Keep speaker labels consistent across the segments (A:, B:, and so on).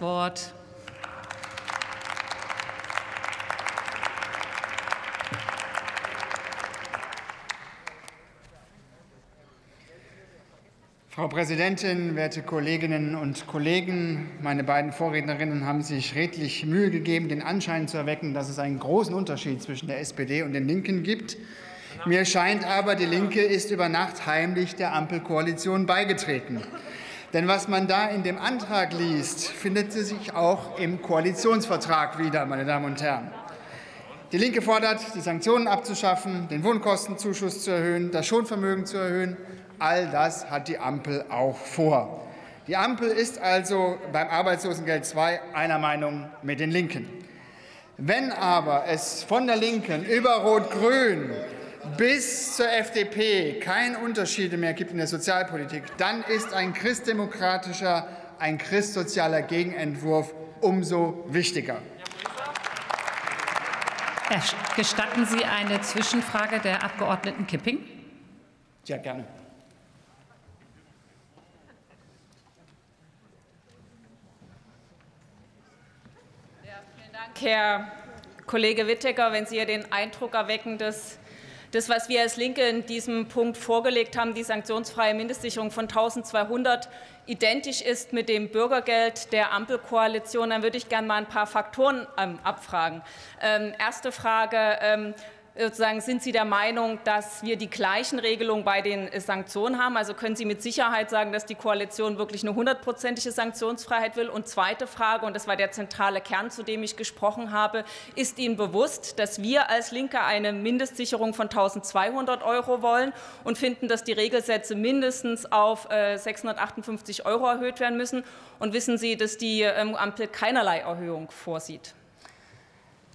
A: Wort.
B: Frau Präsidentin, werte Kolleginnen und Kollegen! Meine beiden Vorrednerinnen haben sich redlich Mühe gegeben, den Anschein zu erwecken, dass es einen großen Unterschied zwischen der SPD und den Linken gibt. Mir scheint aber, die Linke ist über Nacht heimlich der Ampelkoalition beigetreten. Denn was man da in dem Antrag liest, findet sich auch im Koalitionsvertrag wieder, meine Damen und Herren. Die Linke fordert, die Sanktionen abzuschaffen, den Wohnkostenzuschuss zu erhöhen, das Schonvermögen zu erhöhen. All das hat die Ampel auch vor. Die Ampel ist also beim Arbeitslosengeld II einer Meinung mit den Linken. Wenn aber es von der Linken über Rot-Grün bis zur FDP keine Unterschiede mehr gibt in der Sozialpolitik, dann ist ein christdemokratischer, ein christsozialer Gegenentwurf umso wichtiger.
A: Gestatten Sie eine Zwischenfrage der Abgeordneten Kipping?
B: Ja, gerne.
C: Ja, vielen Dank, Herr Kollege Wittecker. Wenn Sie hier den Eindruck erwecken, dass das, was wir als Linke in diesem Punkt vorgelegt haben, die sanktionsfreie Mindestsicherung von 1.200, identisch ist mit dem Bürgergeld der Ampelkoalition, dann würde ich gerne mal ein paar Faktoren ähm, abfragen. Ähm, erste Frage. Ähm, sozusagen sind Sie der Meinung, dass wir die gleichen Regelungen bei den Sanktionen haben? Also können Sie mit Sicherheit sagen, dass die Koalition wirklich eine hundertprozentige Sanktionsfreiheit will? Und zweite Frage, und das war der zentrale Kern, zu dem ich gesprochen habe, ist Ihnen bewusst, dass wir als Linke eine Mindestsicherung von 1.200 Euro wollen und finden, dass die Regelsätze mindestens auf 658 äh, Euro erhöht werden müssen? Und wissen Sie, dass die ähm, Ampel keinerlei Erhöhung vorsieht?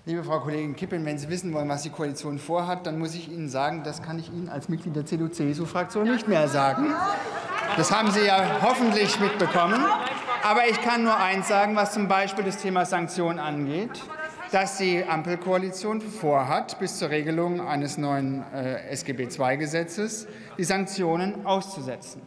B: Liebe Frau Kollegin Kippen, wenn Sie wissen wollen, was die Koalition vorhat, dann muss ich Ihnen sagen, das kann ich Ihnen als Mitglied der CDU-CSU-Fraktion nicht mehr sagen. Das haben Sie ja hoffentlich mitbekommen. Aber ich kann nur eins sagen, was zum Beispiel das Thema Sanktionen angeht, dass die Ampelkoalition vorhat, bis zur Regelung eines neuen äh, SGB II-Gesetzes die Sanktionen auszusetzen.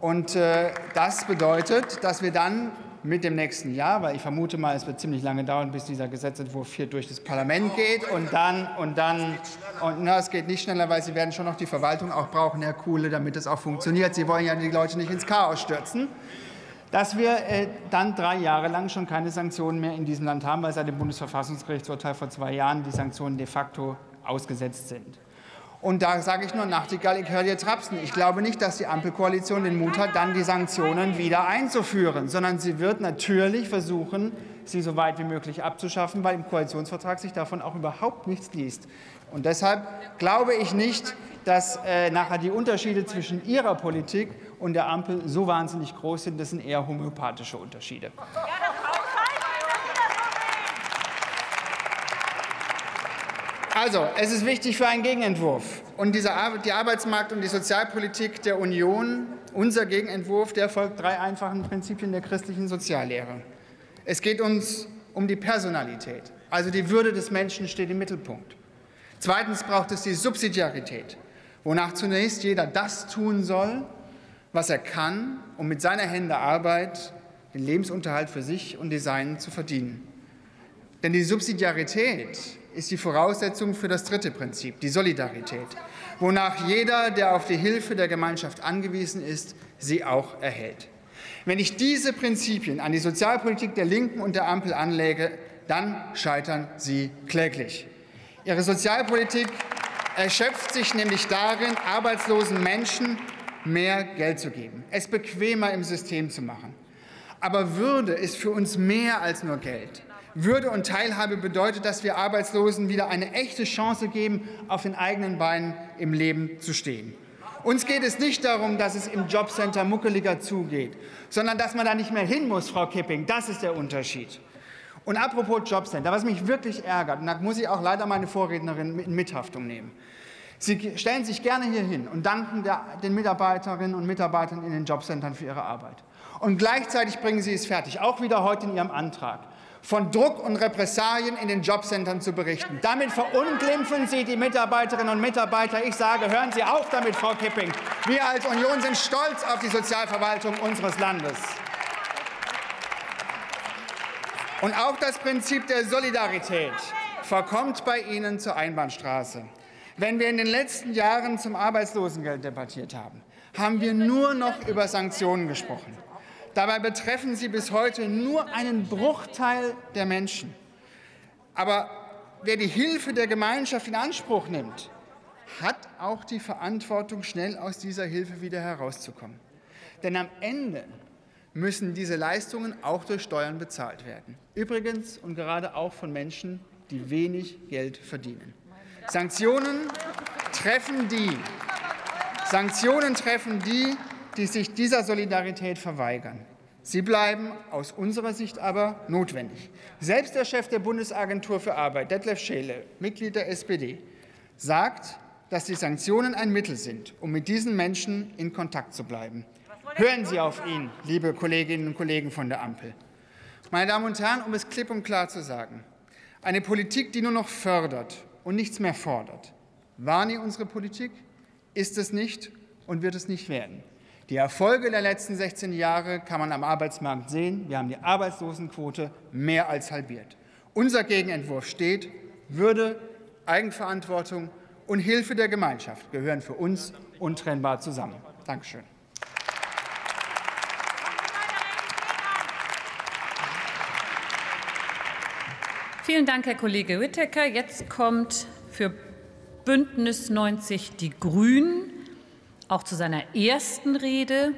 B: Und äh, das bedeutet, dass wir dann mit dem nächsten Jahr, weil ich vermute mal, es wird ziemlich lange dauern, bis dieser Gesetzentwurf hier durch das Parlament geht und dann und dann und na, es geht nicht schneller, weil Sie werden schon noch die Verwaltung auch brauchen, Herr Kuhle, damit es auch funktioniert. Sie wollen ja die Leute nicht ins Chaos stürzen. Dass wir äh, dann drei Jahre lang schon keine Sanktionen mehr in diesem Land haben, weil seit dem Bundesverfassungsgerichtsurteil vor zwei Jahren die Sanktionen de facto ausgesetzt sind. Und da sage ich nur, Nachtigall, ich höre dir trapsen. Ich glaube nicht, dass die Ampelkoalition den Mut hat, dann die Sanktionen wieder einzuführen, sondern sie wird natürlich versuchen, sie so weit wie möglich abzuschaffen, weil im Koalitionsvertrag sich davon auch überhaupt nichts liest. Und deshalb glaube ich nicht, dass äh, nachher die Unterschiede zwischen ihrer Politik und der Ampel so wahnsinnig groß sind. Das sind eher homöopathische Unterschiede. Also, es ist wichtig für einen Gegenentwurf. Und diese, die Arbeitsmarkt- und die Sozialpolitik der Union, unser Gegenentwurf, der folgt drei einfachen Prinzipien der christlichen Soziallehre. Es geht uns um die Personalität, also die Würde des Menschen steht im Mittelpunkt. Zweitens braucht es die Subsidiarität, wonach zunächst jeder das tun soll, was er kann, um mit seiner Hände Arbeit den Lebensunterhalt für sich und die Seinen zu verdienen. Denn die Subsidiarität ist die Voraussetzung für das dritte Prinzip, die Solidarität, wonach jeder, der auf die Hilfe der Gemeinschaft angewiesen ist, sie auch erhält. Wenn ich diese Prinzipien an die Sozialpolitik der Linken und der Ampel anlege, dann scheitern sie kläglich. Ihre Sozialpolitik erschöpft sich nämlich darin, arbeitslosen Menschen mehr Geld zu geben, es bequemer im System zu machen. Aber Würde ist für uns mehr als nur Geld. Würde und Teilhabe bedeutet, dass wir Arbeitslosen wieder eine echte Chance geben, auf den eigenen Beinen im Leben zu stehen. Uns geht es nicht darum, dass es im Jobcenter muckeliger zugeht, sondern dass man da nicht mehr hin muss, Frau Kipping. Das ist der Unterschied. Und apropos Jobcenter, was mich wirklich ärgert, und da muss ich auch leider meine Vorrednerin in Mithaftung nehmen. Sie stellen sich gerne hier hin und danken der, den Mitarbeiterinnen und Mitarbeitern in den Jobcentern für ihre Arbeit. Und gleichzeitig bringen Sie es fertig, auch wieder heute in Ihrem Antrag, von Druck und Repressalien in den Jobcentern zu berichten. Damit verunglimpfen Sie die Mitarbeiterinnen und Mitarbeiter. Ich sage, hören Sie auf damit, Frau Kipping. Wir als Union sind stolz auf die Sozialverwaltung unseres Landes. Und auch das Prinzip der Solidarität verkommt bei Ihnen zur Einbahnstraße. Wenn wir in den letzten Jahren zum Arbeitslosengeld debattiert haben, haben wir nur noch über Sanktionen gesprochen. Dabei betreffen sie bis heute nur einen Bruchteil der Menschen. Aber wer die Hilfe der Gemeinschaft in Anspruch nimmt, hat auch die Verantwortung, schnell aus dieser Hilfe wieder herauszukommen. Denn am Ende müssen diese Leistungen auch durch Steuern bezahlt werden. Übrigens und gerade auch von Menschen, die wenig Geld verdienen. Sanktionen treffen die, Sanktionen treffen die, die sich dieser Solidarität verweigern. Sie bleiben aus unserer Sicht aber notwendig. Selbst der Chef der Bundesagentur für Arbeit, Detlef Scheele, Mitglied der SPD, sagt, dass die Sanktionen ein Mittel sind, um mit diesen Menschen in Kontakt zu bleiben. Hören Sie auf ihn, liebe Kolleginnen und Kollegen von der Ampel. Meine Damen und Herren, um es klipp und klar zu sagen, eine Politik, die nur noch fördert und nichts mehr fordert, war nie unsere Politik, ist es nicht und wird es nicht werden. Die Erfolge der letzten 16 Jahre kann man am Arbeitsmarkt sehen. Wir haben die Arbeitslosenquote mehr als halbiert. Unser Gegenentwurf steht, Würde, Eigenverantwortung und Hilfe der Gemeinschaft gehören für uns untrennbar zusammen. Dankeschön.
A: Vielen Dank, Herr Kollege Whittaker. Jetzt kommt für Bündnis 90 Die Grünen auch zu seiner ersten Rede